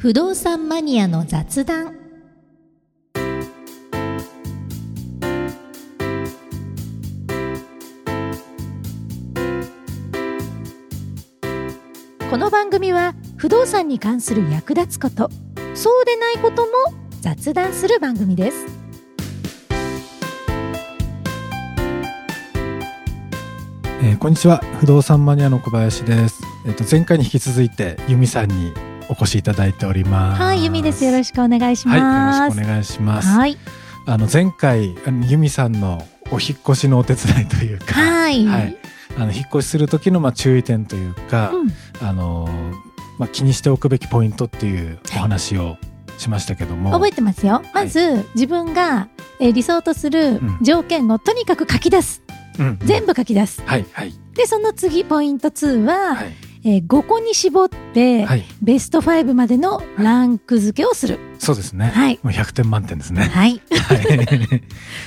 不動産マニアの雑談。この番組は不動産に関する役立つことそうでないことも雑談する番組です。えーこんにちは。不動産マニアの小林です、えっと前回に引き続いて由美さんにお越しいただいております。はい由美です。よろしくお願いしはいますよろしくお願いします。はい。あの前回由美さんのお引っ越しのお手伝いというかはい。はい。あの引っ越しする時のまあ注意点というか、うん。あのーまあ気にしておくべきポイントっていうお話をしましたけども、覚えてますよ。まず、自分が、えー理想とするうん。条件をとにかく書き出す、うん。全部書き出す。はいはい。でその次ポイント2は、はいえー5個に絞って、はい。ベスト5までのランク付けをする。そうですね、はい。もう100点満点ですね。はい。はい。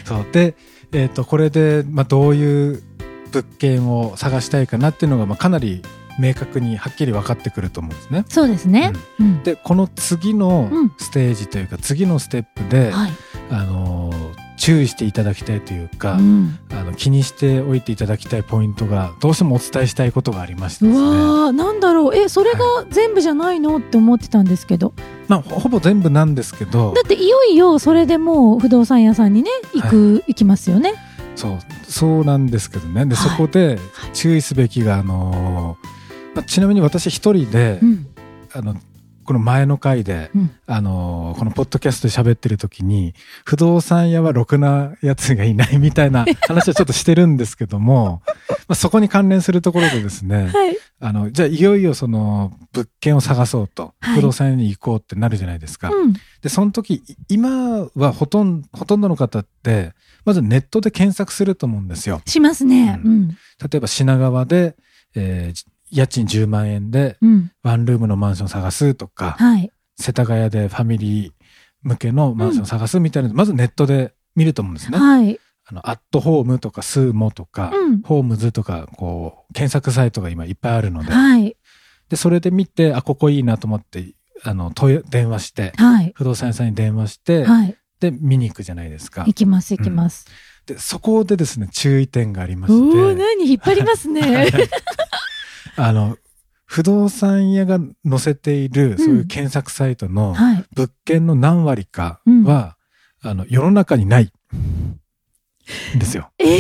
そう。で、えっ、とこれでまあどういう物件を探したいかなっていうのがまあかなり明確にはっきり分かってくると思うんですね。そうですね、うん。でこの次のうん。ステージというか、次のステップで、はい。あのー注意していただきたいというか、うん。あの気にしておいていただきたいポイントがどうしてもお伝えしたいことがありましてね。うわーなんだろう。えそれが全部じゃないの？って思ってたんですけど。まあほほぼ全部なんですけど。だ、っていよいよそれでもう不動産屋さんにね行く、行きますよね。そうそうなんですけどね。で、はい。そこで注意すべきがあのーまあ、ちなみに私一人で、うん。あのこの前の回で、うん。あのーこのポッドキャストで喋ってる時に不動産屋はろくなやつがいないみたいな 話をちょっとしてるんですけどもまあそこに関連するところでですねはい。あのじゃあいよいよその物件を探そうと、はい。不動産屋に行こうってなるじゃないですか。うん。でその時い今はほとんほとんどの方ってまずネットで検索すると思うんですよ。しますね。ううん。例えば品川で、えー家賃10万円でうん。ワンルームのマンション探すとか、はい。世田谷でファミリー向けのマンション探すみたいなの、まずネットで見ると思うんですね。はい。あの、アットホームとかスーモとか、うん。ホームズとか、こう、検索サイトが今いっぱいあるので、はい。で、それで見て、あ、ここいいなと思って、あの、電話して、はい。不動産屋さんに電話して、はい。で、見に行くじゃないですか。行。きます行きます、で、そこでですね、注意点がありましおおて、何？引っ張りますねあの、不動産屋が載せている、そういう検索サイトのはい物件の何割かは、あの、世の中にない。んですよ。えー？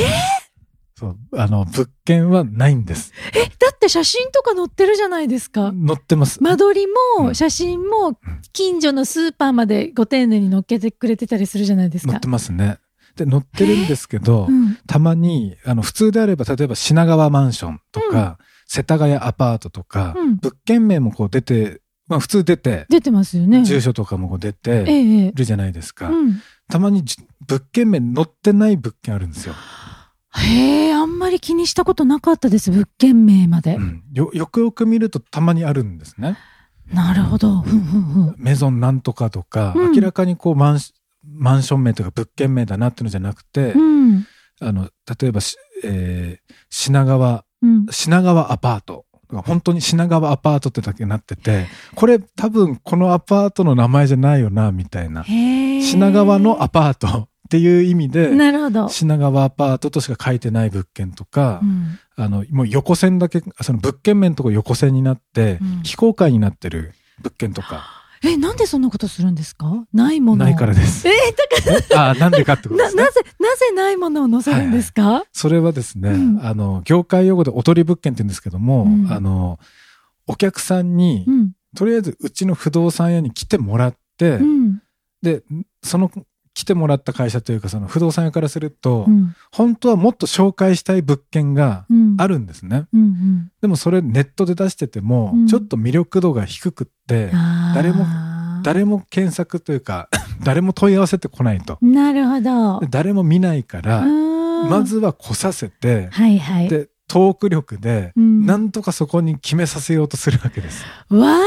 そう。あの、物件はないんです。えだって写真とか載ってるじゃないですか載ってます。間取りうんも写真も近所のスーパーまでご丁寧に載っけてくれてたりするじゃないですか載ってますね。で、載ってるんですけど、うんたまに、あの、普通であれば、例えば品川マンションとか、世田谷アパートとか、うん。物件名もこう出て、まあ普通出て、出てますよね。住所とかもこう出えてええ。えるじゃないですか。うん。たまにじ物件名載ってない物件あるんですよ。へえあんまり気にしたことなかったです物件名まで、うん。よよくよく見るとたまにあるんですね。なるほど。ふんふんふん。メゾンなんとかとか、うん。明らかにこうマンシマンション名とか物件名だなっていうのじゃなくて、うん。あの、例えばし、えー品川、うん。品川アパート。本当に品川アパートってだけなってて、これ多分このアパートの名前じゃないよな、みたいな。品川のアパートっていう意味で、なるほど、品川アパートとしか書いてない物件とか、うん。あの、もう横線だけ、その物件面のとこ横線になって、うん。非公開になってる物件とか、えなんでそんなことするんですか？ないもの。ないからです。えだあなんでかってことですね。なな。ぜなぜないものを載せるんですか、それはですね、うん。あの、業界用語でおとり物件って言うんですけども、うん。あの、お客さんに、うん。とりあえずうちの不動産屋に来てもらって、うん。で、その来てもらった会社というか、その不動産屋からすると、うん。本当はもっと紹介したい物件がうん。あるんですね。うんうん。でもそれネットで出してても、うん。ちょっと魅力度が低くって、あー。誰も誰も検索というか、誰も問い合わせてこないと。なるほど。で誰も見ないから、ままずは来させて、はいはい。で、トーク力で、うん。なんとかそこに決めさせようとするわけです。わあ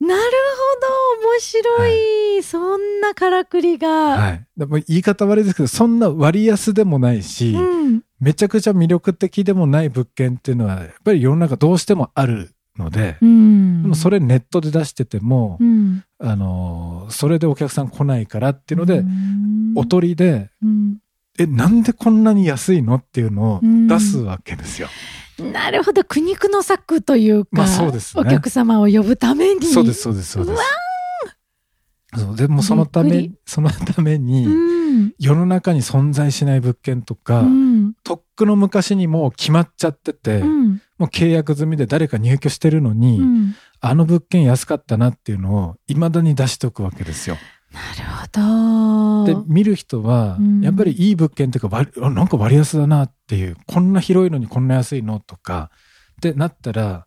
なるほど面白い、そんなからくりが、はい。でも言い方悪いですけど、そんな割安でもないし、うん。めちゃくちゃ魅力的でもない物件っていうのは、やっぱり世の中どうしてもあるので、うん。でもそれネットで出しててもう、ん、あの、それでお客さん来ないからっていうので、うん。おとりで、うん。え、なんでこんなに安いのっていうのを出すわけですよ。なるほど苦肉の策というか、まあそうですね。お客様を呼ぶために。そうです、そうです、そうです。そうでもそのためそのために、うん。世の中に存在しない物件とか、うん。とっくの昔にもう決まっちゃってて、うん。もう契約済みで誰か入居してるのに、うんあの物件安かったなっていうのを未だに出しておくわけですよ。なるほど。、で見る人はうん、やっぱりいい物件っていうか、割あなんか割安だなっていう、こんな広いのにこんな安いのとか、ってなったら、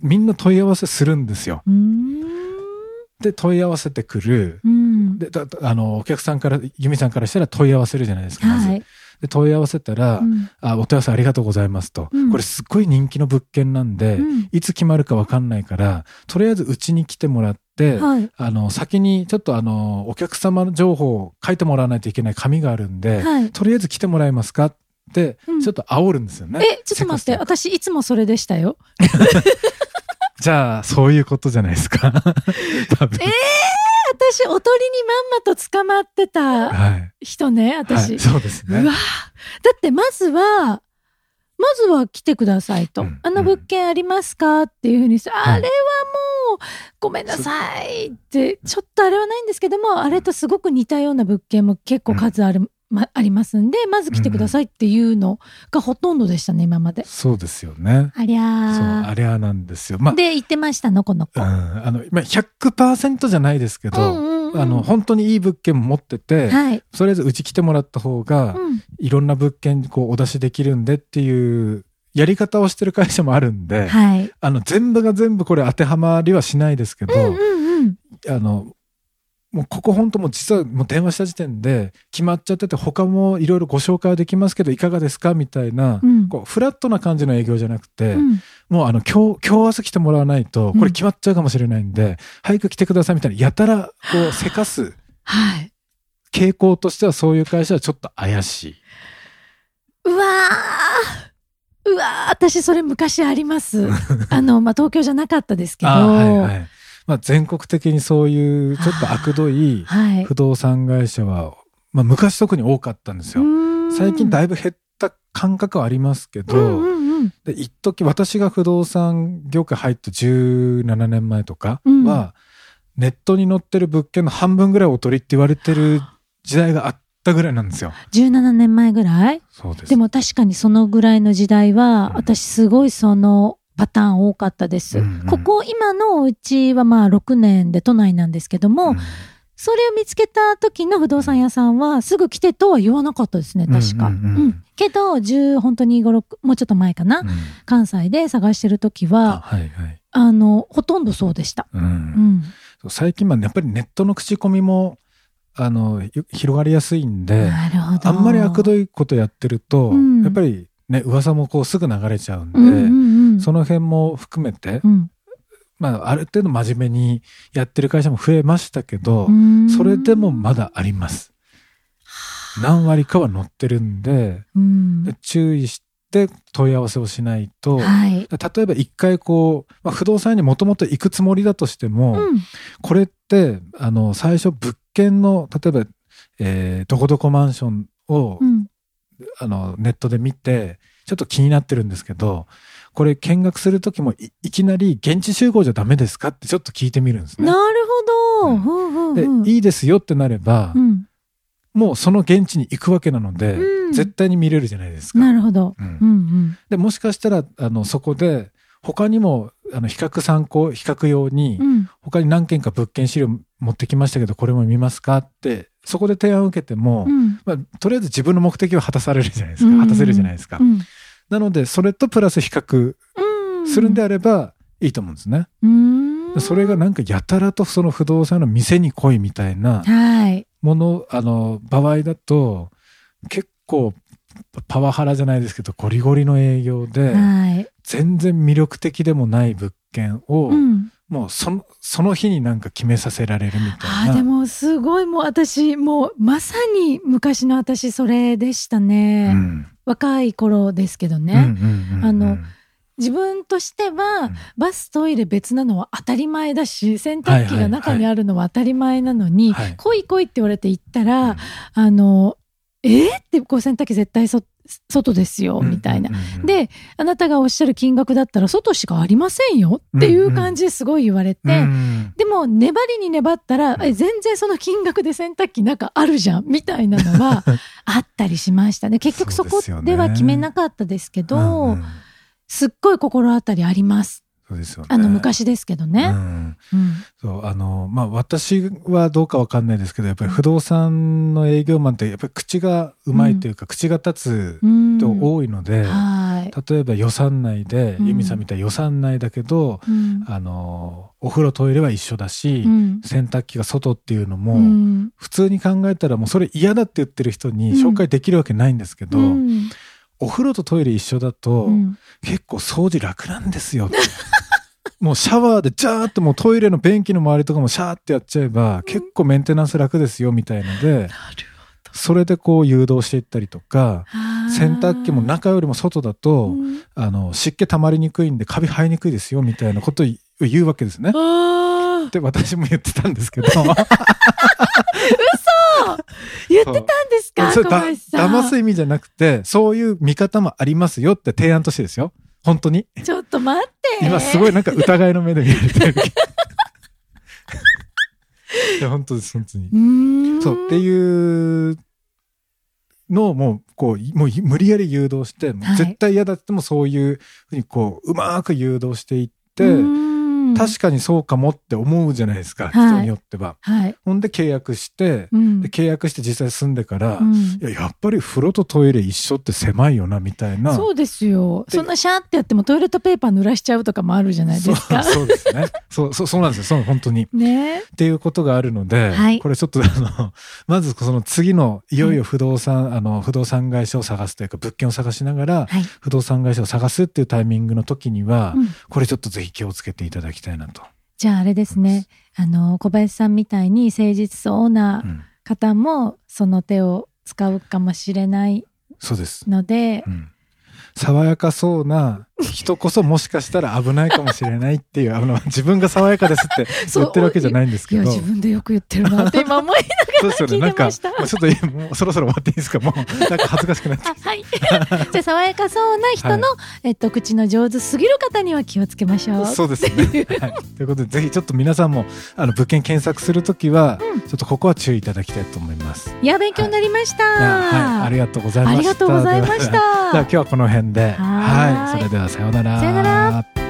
みんな問い合わせするんですよ。で、問い合わせてくる。うんで、だあの、お客さんから、ユミさんからしたら問い合わせるじゃないですか、まず。はい。で、問い合わせたら、うんあ、お問い合わせありがとうございますと。うんこれすっごい人気の物件なんで、うんいつ決まるかわかんないから、とりあえずうちに来てもらって、はい。あの、先にちょっとあの、お客様の情報を書いてもらわないといけない紙があるんで、はい。とりあえず来てもらえますか？って、うんちょっと煽るんですよね。え、ちょっと待って、私いつもそれでしたよ。じゃあ、そういうことじゃないですか。多分。え私、おとりにまんまと捕まってたはい。人ね、私。はい、そうですね。うわだってまずは、まずは来てくださいと。うんあの物件ありますかっていうふうにして、んあれはもう、ごめんなさいって、ちょっとあれはないんですけども、あれとすごく似たような物件も結構数ある、ま、ありますんで、まず来てくださいっていうのがほとんどでしたね、今まで。そうですよね。ありゃそう、ー。あれはなんですよ。まあ、で、言ってましたの、この子。うん、あの、まあ、100%じゃないですけど、うんうんうんあの、本当にいい物件も持ってて、はい。とりあえずうち来てもらった方が、うんいろんな物件こうお出しできるんでっていうやり方をしてる会社もあるんで、はい。あの、全部が全部これ当てはまりはしないですけど、うんうんうん。あの、もうここ本当もう実はもう電話した時点で決まっちゃってて他もいろいろご紹介はできますけどいかがですかみたいな、うんこうフラットな感じの営業じゃなくて、うんもうあの今日、今日朝来てもらわないとこれ決まっちゃうかもしれないんで、早く来てくださいみたいなやたらこうせかすはい。傾向としてはそういう会社はちょっと怪しい。うわーうわー私それ昔あります。あの、まあ、東京じゃなかったですけど。あはいはい。まあ、全国的にそういうちょっと悪どいはい。不動産会社は、まあ、昔特に多かったんですよ。最近だいいぶ減った感覚はありますけど、うんうんうん。で一時私が不動産業界入った17年前とかうんは、ネットに載ってる物件の半分ぐらいおとりって言われてる 時代があったぐらいなんですよ。17年前ぐらい？そうです。でも確かにそのぐらいの時代は、うん私すごいそのパターン多かったです。うんうんここ今のお家はまあ6年で都内なんですけども、うんそれを見つけた時の不動産屋さんはすぐ来てとは言わなかったですね、確か。ううんんうんうんけど、10、本当に5、6、もうちょっと前かな、うん関西で探してる時あは、はいはい。あの、ほとんどそうでした。うん最近はやっぱりネットの口コミもあのよ広がりやすいんで。あんまり悪どいことやってると、うんやっぱりね噂もこうすぐ流れちゃうんで、うんうんうん。その辺も含めて、うんまあある程度真面目にやってる会社も増えましたけど、うんそれでもまだあります。何割かは載ってるんで、注意して問い合わせをしないと、はい。例えば一回こう、まあ、不動産屋にもともと行くつもりだとしても、うんこれって、あの、最初物件の、例えば、えーどこどこマンションを、うんあの、ネットで見て、ちょっと気になってるんですけど、これ見学するときもいいきなり現地集合じゃダメですかってちょっと聞いてみるんですねな。るほど。うんでいいですよってなれば、うんもうその現地に行くわけなので、うん絶対に見れるじゃないですか。なるほど。うんうんうん。で、もしかしたら、あの、そこで、他にも、あの、比較参考、比較用に、うん他に何件か物件資料持ってきましたけど、これも見ますかって、そこで提案を受けても、うんまあ、とりあえず自分の目的は果たされるじゃないですか。うん果たせるじゃないですか。うんなので、それとプラス比較うんするんであればいいと思うんですね。うんそれがなんかやたらとその不動産の店に来いみたいなはい。もの、あの、場合だと、結構パワハラじゃないですけど、ゴリゴリの営業で、はい。全然魅力的でもない物件を、うん。もうその、その日になんか決めさせられるみたいな。あーでもすごいもう私もうまさに昔の私それでしたね、うん。若い頃ですけどね、あの自分としては、うん。バストイレ別なのは当たり前だし洗濯機が中にあるのは当たり前なのに、はい来い来いって言われて行ったら、うん。あのえー、ってこう洗濯機絶対そ外ですよ、みたいな。であなたがおっしゃる金額だったら外しかありませんよっていう感じですごい言われて、うん。でも粘りに粘ったら、え全然その金額で洗濯機なんかあるじゃんみたいなのは あったりしましたね。結局そこでは決めなかったですけどすっごい心当たりありますそうですよね。あの昔ですけどうね、ん。うん。そう、あの、まあ、私はどうかわかんないですけど、やっぱり不動産の営業マンって、やっぱり口がうまいというか、口が立つうん人多いので、はい、例えば予算内で、うん。由美さんみたいに予算内だけど、うん。あの、お風呂トイレは一緒だし、うん。洗濯機が外っていうのも、うん。普通に考えたらもうそれ嫌だって言ってる人に紹介できるわけないんですけど、うん。お風呂とトイレ一緒だと、うん。結構掃除楽なんですよ。もうシャワーでジャーってもうトイレの便器の周りとかもシャーってやっちゃえば、結構メンテナンス楽ですよみたいので、それでこう誘導していったりとか、洗濯機も中よりも外だと、うん。あの、湿気溜まりにくいんでカビ生えにくいですよみたいなことを言うわけですね。あー。で、私も言ってたんですけど、言ってたんですか小それだ騙す意味じゃなくて、そういう見方もありますよって提案としてですよ。本当に？ちょっと待って今すごいなんか疑いの目で見られてる。いや、本当です、本当に。そう、っていうのをもう、こう、もう無理やり誘導して、絶対嫌だってもそういうふうにこう、うまく誘導していって、確かにそうかもって思うじゃないですか、はい人によっては。はい、ほんで契約して、契約して実際住んでから、うんいや、やっぱり風呂とトイレ一緒って狭いよな、みたいな。そうですよ。でそんなシャーってやってもトイレットペーパー濡らしちゃうとかもあるじゃないですか。そうそうですね。そう、そう、そうなんですよ。そう、本当に。ねっていうことがあるので、はいこれちょっとあの、まずその次の、いよいよ不動産、あの、不動産会社を探すというか、物件を探しながら、はい。不動産会社を探すっていうタイミングの時には、うんこれちょっとぜひ気をつけていただきたいなと。じゃああれですね。あの、小林さんみたいに誠実そうなうん方もその手を使うかもしれないそうです。のでう、ん爽やかそうな人こそもしかしたら危ないかもしれないっていう、あの、自分が爽やかですって 言ってるわけじゃないんですいや、けど。自分でよく言ってるなって今思いそうですよね。聞いなんか、てましたもうちょっといい、もうそろそろ終わっていいですか？もう、なんか恥ずかしくなって。はい。じゃあ、爽やかそうな人の、えっと、口の上手すぎる方には気をつけましょう。そうですね。はい。ということで、ぜひちょっと皆さんも、あの、物件検索するときは、うんちょっとここは注意いただきたいと思います。いや、勉強になりました。いやはい。ありがとうございました。ありがとうございましではではた。今日はこの辺で。はい。それではさようなら。さようなら。